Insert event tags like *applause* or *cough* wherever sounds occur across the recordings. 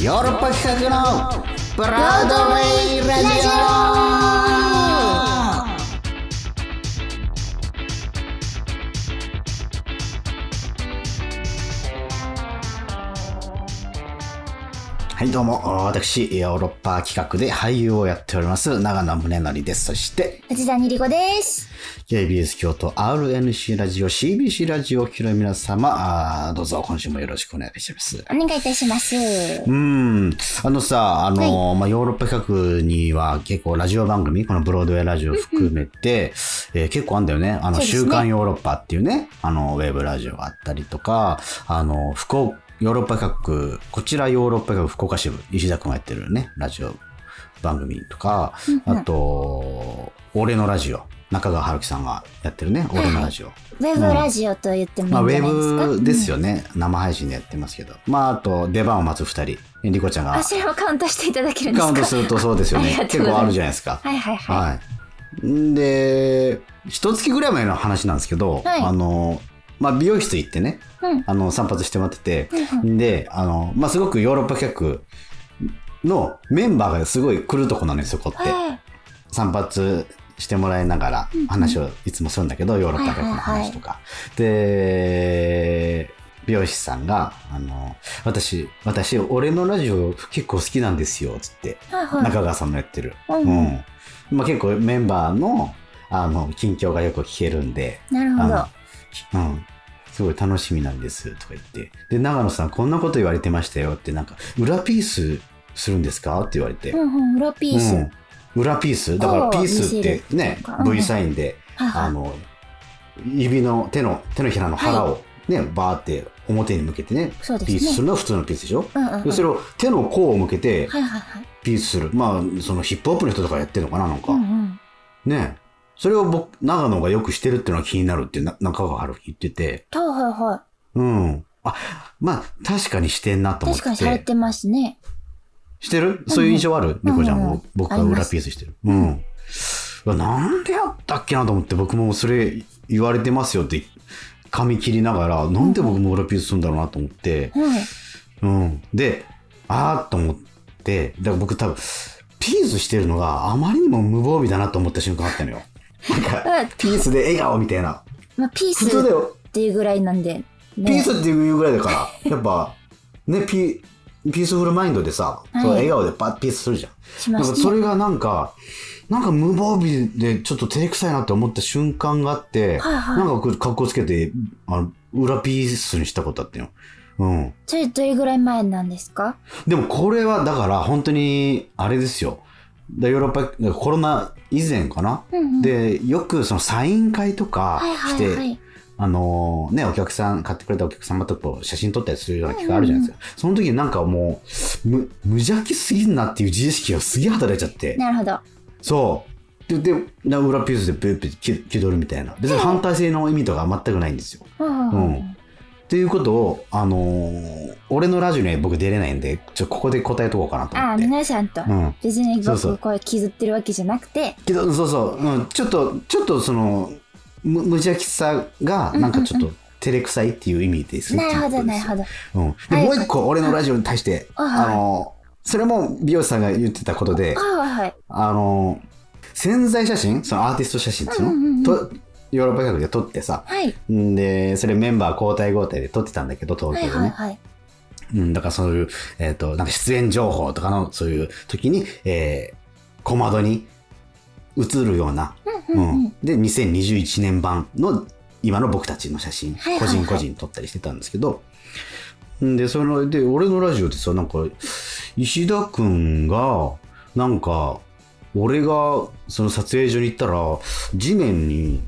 ヨーロッパ企画のブロードウェイラジオはい、どうも、私、ヨーロッパ企画で俳優をやっております、長野宗則です。そして、藤谷莉子です。KBS 京都 RNC ラジオ、CBC ラジオを聞きの皆様、あーどうぞ今週もよろしくお願いします。お願いいたします。うん。あのさ、あの、まあ、ヨーロッパ企画には結構ラジオ番組、このブロードウェイラジオ含めて、えー結構あんだよね。あの、ね週刊ヨーロッパっていうね、あの、ウェブラジオがあったりとか、あの、福岡、ヨーロッパ企画、こちらヨーロッパ企画福岡支部、石田くんがやってるね、ラジオ番組とか、あと、俺のラジオ、中川春樹さんがやってるね、俺のラジオ。ウェブラジオと言ってもいいまあ、ウ。ェブですよね。生配信でやってますけど。まあ、あと、出番を待つ二人。リコちゃんがあ、それもカウントしていただけるんですか？カウントするとそうですよね。*laughs* 結構あるじゃないですか。はいはいはい。はい。んで、一月ぐらい前の話なんですけど、はいあの、まあ、美容室行ってね、うん。あの、散髪してもらってて、うんうんで、あの、まあ、すごくヨーロッパ客のメンバーがすごい来るとこなんですよ、ここって。はい散髪してもらいながら話をいつもするんだけど、ヨーロッパ客の話とか。で、美容師さんが、あの、私、私、俺のラジオ結構好きなんですよ、つって。中川さんもやってる。うんうん。まあ結構メンバーの、あの、近況がよく聞けるんで、なるほど。すごい楽しみなんです、とか言って。で、長野さん、こんなこと言われてましたよって、なんか、裏ピースするんですか？って言われて。うんうん、裏ピース。うん、裏ピース？だからピースってね V サインで、はいはい。あの指の手の手のひらの腹をね、バーって表に向けてねね。ピースするのは普通のピースでしょ、うんうんうん。でそれを手の甲を向けてはいはいはい。ピースする、まあそのヒップホップの人とかやってるのかななんか、うんうん。ね。それを僕長野がよくしてるっていうのが気になるってな中川春樹言ってて。はいはいはうん。あまあ確かにしてんなとい。思って。確かにされてますね。してる？そういう印象ある？ニコちゃんも僕が裏ピースしてる。うん。うわなんでやったっけなと思って僕もそれ言われてますよって髪切りながらなんで僕も裏ピースするんだろうなと思って、はい。うん。で、あーと思って、だから僕多分ピースしてるのがあまりにも無防備だなと思った瞬間あったのよ。*laughs* なんかうんピースで笑顔みたいな。まあ、ピース。っていうぐらいなんで。ピねースっていうぐらいだから、やっぱね、ピピースフルマインドでさ、はいそう笑顔でパッピースするじゃん。しまなんかすね。それがなんか、なんか無防備でちょっと照れくさいなって思った瞬間があって、はいはいなんか格好つけて、あの、裏ピースにしたことあってよ。うん。それどれぐらい前なんですか？でもこれはだから本当に、あれですよ。でヨーロッパ、コロナ以前かな、うんうん。で、よくそのサイン会とかはいはして、いはい。あのね、お客さん、買ってくれたお客様とこう写真撮ったりするような機会あるじゃないですか。その時になんかもう、無無邪気すぎんなっていう自意識がすげえ働いちゃって。なるほど。そう。で、で、な裏ピースでペッペッ気気取るみたいな。別に反対性の意味とか全くないんですよ。うんうんううんん。っていうことを、あのー俺のラジオには僕出れないんで、ちょ、ここで答えとこうかなとああ、思って。皆さんと。うん。別に僕これ気づってるわけじゃなくて、けど、そうそう、うん、ちょっと、ちょっとその、無無邪気さが、なんかちょっと、照れくさいっていう意味ですなるほどなるほど。うん。で、はいもう一個、俺のラジオに対して、はいあのーそれも美容師さんが言ってたことで。あのー潜在写真そのアーティスト写真っていうの、とヨーロッパ企画で撮ってさ、はい。んで、それメンバー交代交代で撮ってたんだけど、東はい京でね。うん、だからそういう、えっ、と、なんか出演情報とかの、そういう時に、えー、小窓に映るような、うんうんうん。で、2021年版の今の僕たちの写真、はいはいはい個人個人撮ったりしてたんですけど、んで、その、で、俺のラジオでさ、なんか、石田くんが、なんか、俺がその撮影所に行ったら、地面に、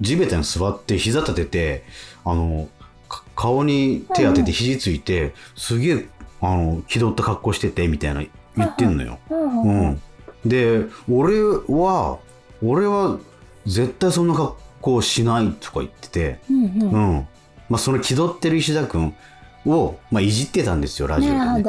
地べたに座って膝立てて、あの、か顔に手当てて肘ついて、すげえ、あの、気取った格好してて、みたいな言ってんのよ。うんうんううんん。で、俺は、俺は絶対そんな格好しないとか言ってて、うんうんうん。まあ、その気取ってる石田くんを、まあ、いじってたんですよラジオで、ね。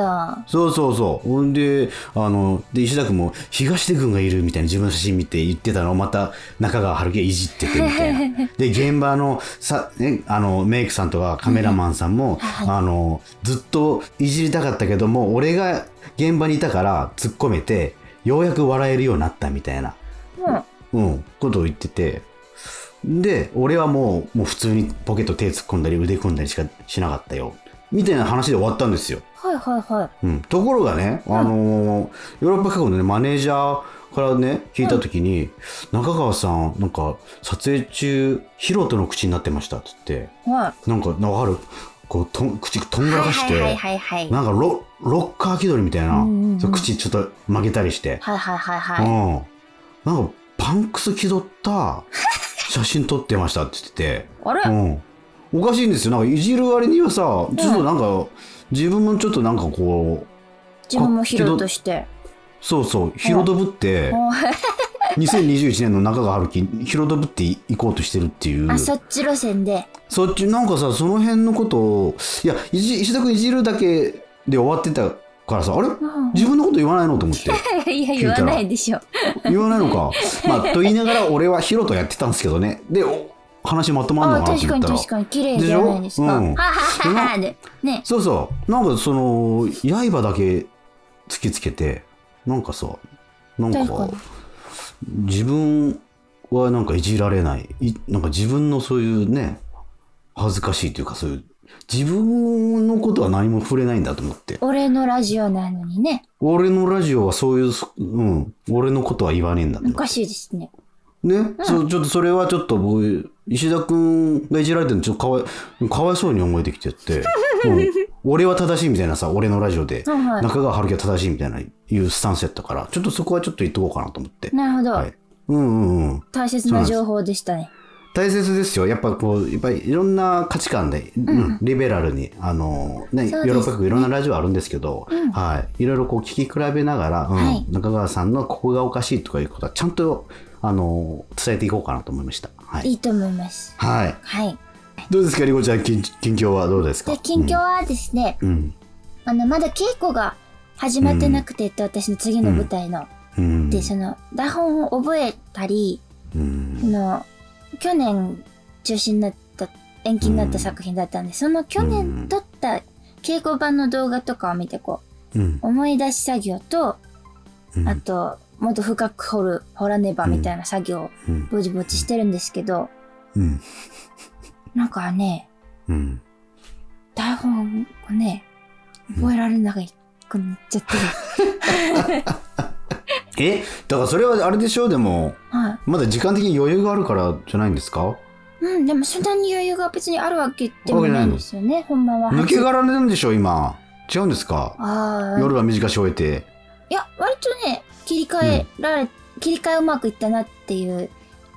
そうそうそう。ほんで、あの、で、石田君も、東出君がいるみたいな自分の写真見て言ってたのをまた中川春樹がいじっててみたいな。*laughs* で、現場の、さ、ね、あの、メイクさんとかカメラマンさんも、はいあの、ずっといじりたかったけども、俺が現場にいたから突っ込めて、ようやく笑えるようになったみたいな、うん。うん、ことを言ってて、で、俺はもう、もう普通にポケット手突っ込んだり腕組んだりしかしなかったよ。みたいな話で終わったんですよ。はいはいはい。うん、ところがね、あのーヨーロッパ各国の、ね、マネージャーからね聞いた時に、中川さんなんか撮影中ヒロトの口になってましたっつってはなんかわかるこうとん口とんい。がらかして、はいはいはいはい。なんかロロッカー気取りみたいな、うんうんうん口ちょっと曲げたりして、はいはいはいはい。うん、なんかパンクス気取った写真撮ってましたって言ってて。あれ？うん、おかしいんですよ。なんかいじる割にはさちょっとなんか、自分もちょっとなんかこう自分も拾うとして。そうそう。広飛ぶって *laughs* お2021年の中川春樹広飛ぶってい行こうとしてるっていう。あ、そっち路線で。そっちなんかさその辺のことをいやいじ石田君いじるだけで終わってたからさあれ？うん自分のこと言わないのと思って *laughs* いや、言わないでしょ。言わないのかまあと言いながら俺はヒロとやってたんですけどねでお話まとまんのあ、かなと確か思ったらに確かに。綺麗じゃないですか。でしょ？うんははははで。ね。そうそう。なんかその、刃だけ突きつけて、なんかさ、なんか確かに、自分はなんかいじられない。いなんか自分のそういうね、恥ずかしいというかそういう、自分のことは何も触れないんだと思って。俺のラジオなのにね。俺のラジオはそういう、うん、俺のことは言わねえんだおかしいですね。ね、そうちょっとそれはちょっと僕、石田君がいじられてるのちょっとかわいかわいそうに思えてきてって、*laughs* うん俺は正しいみたいなさ、俺のラジオで、はいはい中川春樹は正しいみたいないうスタンスやったから、ちょっとそこはちょっと言っとこうかなと思って。なるほど。はい。うんうんうん。大切な情報でしたね。大切ですよ。やっぱこう、やっぱりいろんな価値観で、うんリベラルに、あの、ね、ヨそうですーロッパ国いろんなラジオあるんですけど、はい。いろいろこう聞き比べながら、うんはい中川さんのここがおかしいとかいうことはちゃんと、あの、伝えていこうかなと思いました。はい。いいと思います。はい。はい。どうですか、りこちゃん、近近況はどうですか？で、近況はですね、うん。あの、まだ稽古が始まってなくてって、私の次の舞台の。うん。で、その、台本を覚えたり、うんそ。の、去年中止になった、延期になった作品だったんで、その去年撮った稽古版の動画とかを見て、こうんう、思い出し作業と、うんあと、もっと深く掘る、掘らねばみたいな作業をうん。ぼちぼちしてるんですけど、うん。なんかね、うん。台本をね、覚えられなくなっちゃってる。*laughs* え？だからそれはあれでしょ？うでも、はまだ時間的に余裕があるからじゃないんですか？い。うん、でもそんなに余裕が別にあるわけでもないんですよね、ほんまは。抜け殻なんでしょ？今。違うんですか？夜は短し終えて。いや、割とね、切り替えられ、切り替えうまくいったなっていう、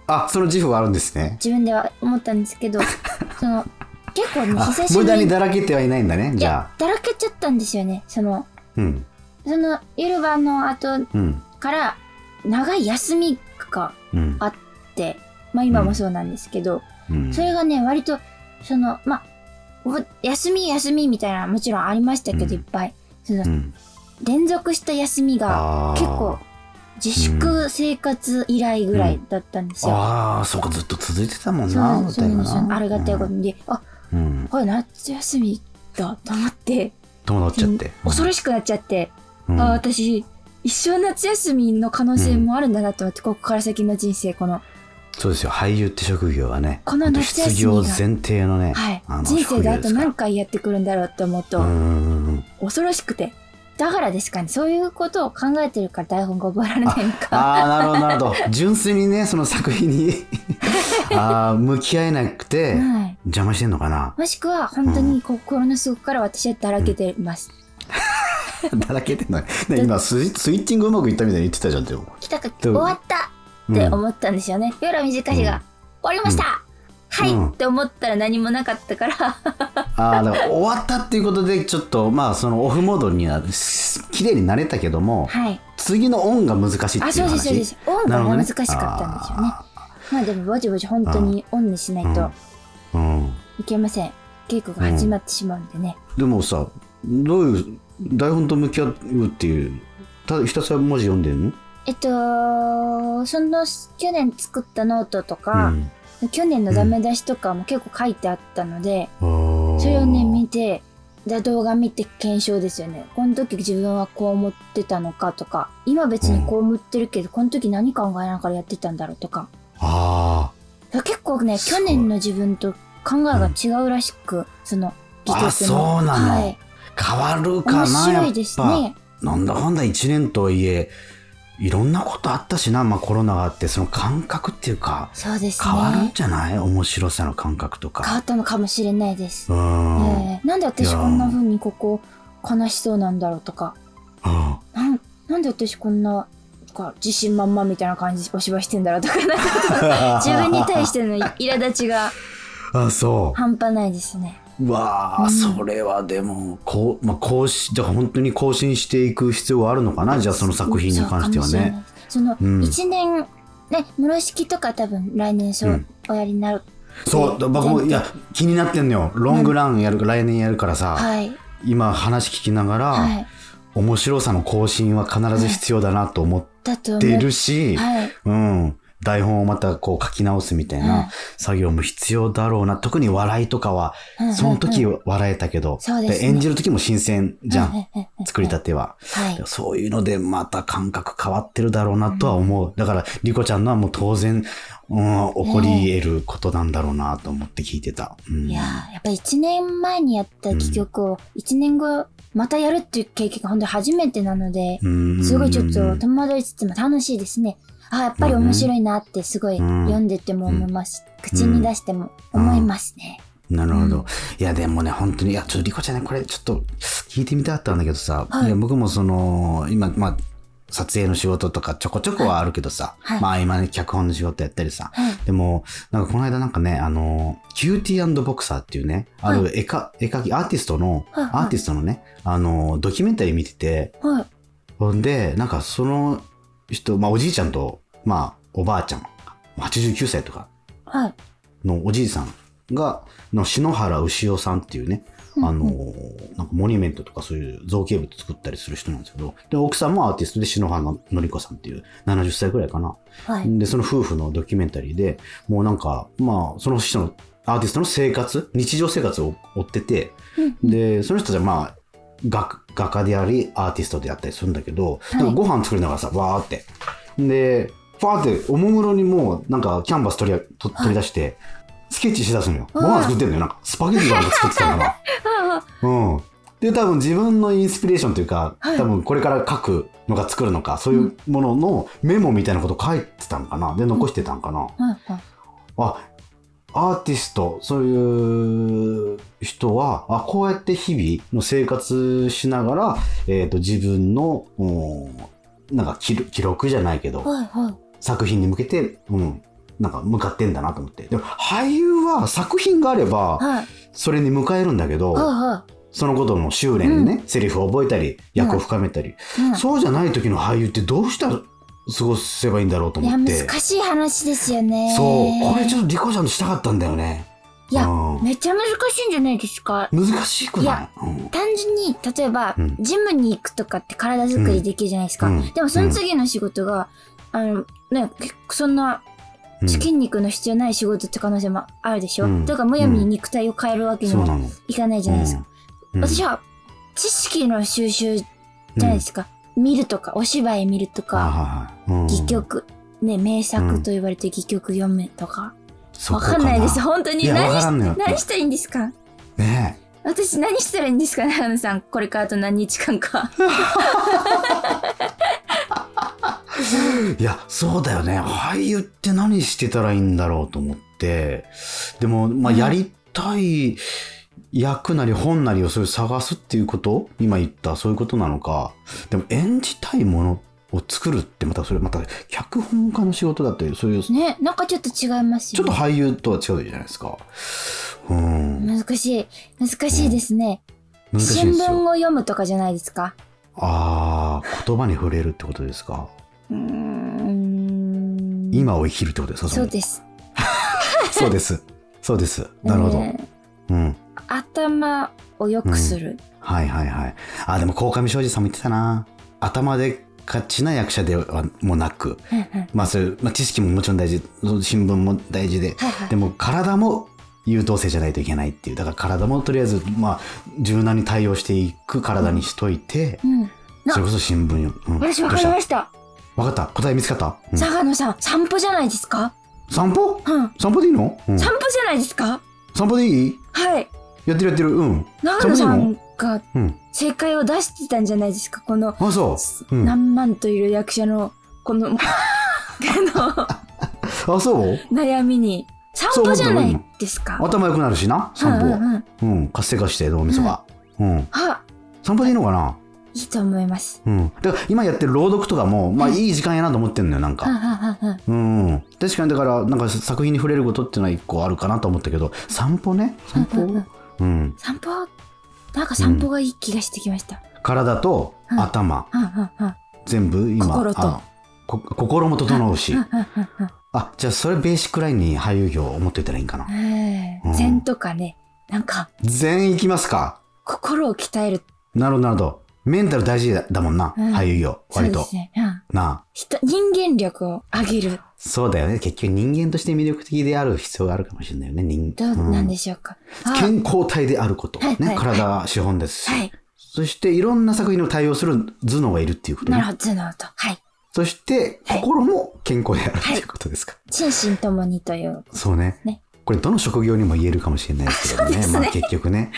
あ、その自負があるんですね。自分では思ったんですけど、*laughs* その、結構ね、あ久しぶり無駄にだらけてはいないんだね、じゃあ。、だらけちゃったんですよね。その、うん。その、夜晩の後うん。から、長い休みがうん。あって、まあ今もそうなんですけど、うんそれがね、割と、その、まあ、お休み休みみたいなのもちろんありましたけど、うんいっぱい。その、うん連続した休みが結構、自粛生活以来ぐらいだったんですよ。ああ、そこずっと続いてたもんな、なんですそうなありがたいことに。で、あ、うん。これ夏休みだと思って、友達っちゃって？恐ろしくなっちゃって、うんあ、私、一生夏休みの可能性もあるんだなと思って、ここから先の人生、この、そうですよ、俳優って職業はね、この夏休みが失業前提のね、はいあの、人生であと何回やってくるんだろうって思うと、うんうんうん恐ろしくて。だからですかね、そういうことを考えてるから台本が覚えられないのか。ああ、なるほど、なるほど。純粋にね、その作品に *laughs* ああ、向き合えなくて、はい。邪魔してんのかな。もしくは、本当に心の底から私はだらけてます。*laughs* だらけてんのね。ね今スイ、スイッチングうまくいったみたいに言ってたじゃん、でも。来たか、で終もわったって思ったんですよね。夜は短しが、うん終わりました、はい、うんって思ったら何もなかったから、ああ、だから終わったっていうことで、ちょっと、まあ、そのオフモードには、す綺麗になれたけども、はい。次のオンが難しいっていう話？あ、そうです、そうです。オンが難しかったんですよね。まあでも、ぼちぼち本当にオンにしないとうん。いけません。稽古が始まってしまうんでね。でもさどういう台本と向き合うっていうただひたすら文字読んでんの？えっと、その去年作ったノートとか、去年のダメ出しとかも結構書いてあったので、うん、それをね、見て、で動画見て検証ですよね。この時自分はこう思ってたのかとか、今別にこう思ってるけど、この時何考えながらやってたんだろうとか。あ結構ね、去年の自分と考えが違うらしく、その戯曲の。あそうなのはい。あ変わるかないですやっね。ぱなんだかんだ1年とはいえいろんなことあったしな、まあ、コロナがあってその感覚っていうかそうですね。変わるんじゃない？面白さの感覚と変わか。ったのかもしれないです。うん、えーなんで私こんな風にここ悲しそうなんだろうとか、うんなんなんで私こんなか自信満々みたいな感じでお芝居してんだろうとか、*laughs* 自分に対しての苛立ちがあそ半端ないですね。うわあ、うんそれはでもこう、まあ、更新だから本当に更新していく必要はあるのかな？じゃあその作品に関してはね。そうかもしれない。そのうん一年、ね、室式とか多分来年そううんおやりになる。そうで僕もいや気になってんのよロングランやる来年やるからさ、はい。今話聞きながら、はい。面白さの更新は必ず必要だなと思っ。てるし、はい。うん、台本をまたこう書き直すみたいな作業も必要だろうな特に笑いとかはうんその時うんうん笑えたけど、ね演じる時も新鮮じゃん、うんうんうんうん作りたては。はい。そういうのでまた感覚変わってるだろうなとは思う。だから、リコちゃんのはもう当然、うん、起こり得ることなんだろうなと思って聞いてた。うん、いやーやっぱ1年前にやった戯曲を1年後またやるっていう経験が本当に初めてなので、うん。すごいちょっと戸惑いつつも楽しいですね。あ、やっぱり面白いなってすごいうん。読んでても思います。口に出しても思いますね。なるほど。うん。いや、でもね、本当に、いや、ちょっとリコちゃんね、これちょっと聞いてみたかったんだけどさ、はい。いや僕もその、今、まあ、撮影の仕事とかちょこちょこはあるけどさ、はいまあ今ね、脚本の仕事やったりさ、はい。でも、なんかこの間なんかね、あの、キューティーボクサーっていうね、ある絵か、絵描き、アーティストの、はいはいアーティストのね、あの、ドキュメンタリー見てて、はい。ほんで、なんかその人、まあおじいちゃんと、まあおばあちゃん、89歳とかはい。のおじいさんが、の篠原牛尾さんっていうね、うんあの、なんかモニュメントとかそういう造形物作ったりする人なんですけど、で、奥さんもアーティストで篠原紀子さんっていう70歳ぐらいかな。はい。で、その夫婦のドキュメンタリーで、もうなんか、まあ、その人のアーティストの生活、日常生活を追ってて、うんで、その人たちはまあ、画画家であり、アーティストであったりするんだけど、いでもご飯作りながらさ、わーって。で、ファーって、おもむろにもう、なんか、キャンバス取りと取り出して、スケッチしだすのよ。ご飯作ってんのよ。なんか、スパゲティとか作ってたのか。うん。で、多分自分のインスピレーションというか、はい多分これから書くのか作るのか、そういうもののメモみたいなこと書いてたんかな。で、残してたんかな。あ、アーティスト、そういう人は、あ、こうやって日々の生活しながら、えっ、と、自分の、うんなんか記録記録じゃないけど、はいはい。作品に向けて、うん、なんか向かってんだなと思って。でも、俳優は作品があれば、はい。それに迎えるんだけど、はいはそのことの修練にね、セリフを覚えたり、役を深めたり、い。うんそうじゃない時の俳優ってどうしたら過ごせばいいんだろうと思って。難しい話ですよね。そう、これちょっとリコちゃんとしたかったんだよね。いやうんめっちゃ難しいんじゃないですか？難しくない？うん単純に、例えば、うんジムに行くとかって体作りできるじゃないですか。うんでもその次の仕事が、あの、ね、結構そんなうん筋肉の必要ない仕事って可能性もあるでしょ、うんだからむやみに肉体を変えるわけにも。いかないじゃないですか。うん私は知識の収集じゃないですか。見るとか、お芝居見るとうんか、戯曲、ね、名作と言われて戯曲読むとか。わかんないです。本当に。何。何したらいいんですか？ね私何したらいいんですかね、花さん。これからあと何日間か。*laughs* えいや、そうだよね。俳優って何してたらいいんだろうと思って。でも、まあ、うんやりたい役なり本なりをそういう探すっていうこと？今言ったそういうことなのか。でも演じたいものを作るってまたそれまた脚本家の仕事だったり、そういう、ちね、なんかちょっと違いますよね。ょっと俳優とは違うじゃないですか。うん。難しい。難しいですね。難しい新聞。を読むとかじゃないですか？ああ、言葉に触れるってことですか？今を生きるってことですか？そうです。*laughs* そうです。そうです。なるほど。えーうん。頭を良くする。はいはいはい。あ、でも、鴻上庄司さんも言ってたな。頭で勝ちな役者ではもなく、うんうんまあそういう、まあ、知識ももちろん大事、新聞も大事で、はいはいでも体も優等生じゃないといけないっていう。だから体もとりあえず、まあ、柔軟に対応していく体にしといて、うん。なそれこそ新聞よ。うん私わかりました。わかった答え見つかった、うん長野さん、散歩じゃないですか？散歩？うん。散歩でいいの、うん散歩じゃないですか？散歩でいい？はい。やってるやってる。うん。長野さんがうん。正解を出してたんじゃないですか？この、あ、そう。うん。何万といる役者の、この、*laughs* ああ、そう？の、悩みに。散歩じゃないですか？頭良くなるしな、散歩は。うんうんうんうん。活性化して、脳みそが。うん。あ、散歩でいいのかな？いいと思います。うん。だから今やってる朗読とかも、まあうんいい時間やなと思ってんのよ、なんか。うん。確かにだから、なんか作品に触れることっていうのは一個あるかなと思ったけど、散歩ね？散歩？うん。散歩、なんか散歩がいい気がしてきました。体とうん頭、はんはんはん全部今、心と。心も整うし。あ、じゃあそれベーシックラインに俳優業を持っていたらいいんかな。禅とかね、なんか全員いきますか？心を鍛える。なるほど、なるほど。メンタル大事だだもんな、うん俳優業。割とそうで。すね。うんなあ。人人間力を上げる。そうだよね。結局人間として魅力的である必要があるかもしれないよね。人どうなんでししょうか。あ健康体であること。ね。はいはい体は資本ですし。はい。そしていろんな作品に対応する頭脳がいるっていうことね。なるほど、頭脳と。はい。そしてはい心も健康であるっていうことですか。心身ともにという。そうねねこれどの職業にも言えるかもしれないですけどね。ねまあ結局ね。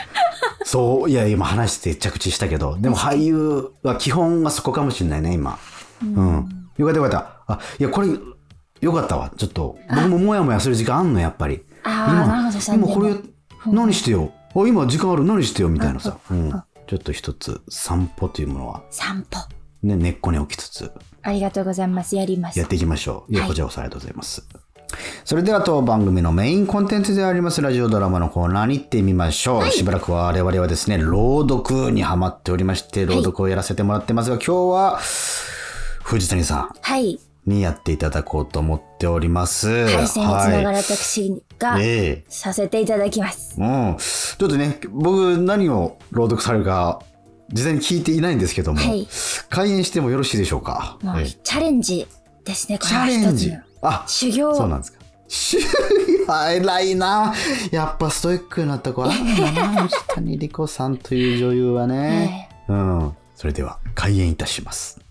そう、いや、今話して着地したけど、でも俳優は基本はそこかもしれないね、今。ううん。よかったよかった。あ、いや、これ、よかったわ。ちょっと、僕ももやもやする時間あんの、やっぱり。ああ、なるほど、さ今これ何してよ？あ、今時間ある、何してよ、みたいなさ。うんうんうん。ちょっと一つ、散歩というものは、散歩。ね、根っこに置きつつ、ありがとうございます。やります。やっていきましょう。いや、はいこちらこそありがとうございます。それでは当番組のメインコンテンツでありますラジオドラマのコーナーに行ってみましょう。しばらくは我々はですね、朗読にハマっておりまして、朗読をやらせてもらってますが、今日は藤谷さはい。んにやっていただこうと思っております。対戦につながはる私がい。ええさせていただきます。うん。ちょっとね、僕何を朗読されるか、事前に聞いていないんですけども、はい開演してもよろしいでしょうか？もうええチャレンジですね。こチれはャレンジ一つの。あ、修行。そうなんですか。し *laughs* 偉いな。やっぱストイックになった子あるんだな。藤谷莉子さんという女優はね。うん。それでは開演いたします。